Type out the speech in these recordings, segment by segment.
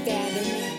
me.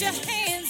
your hands.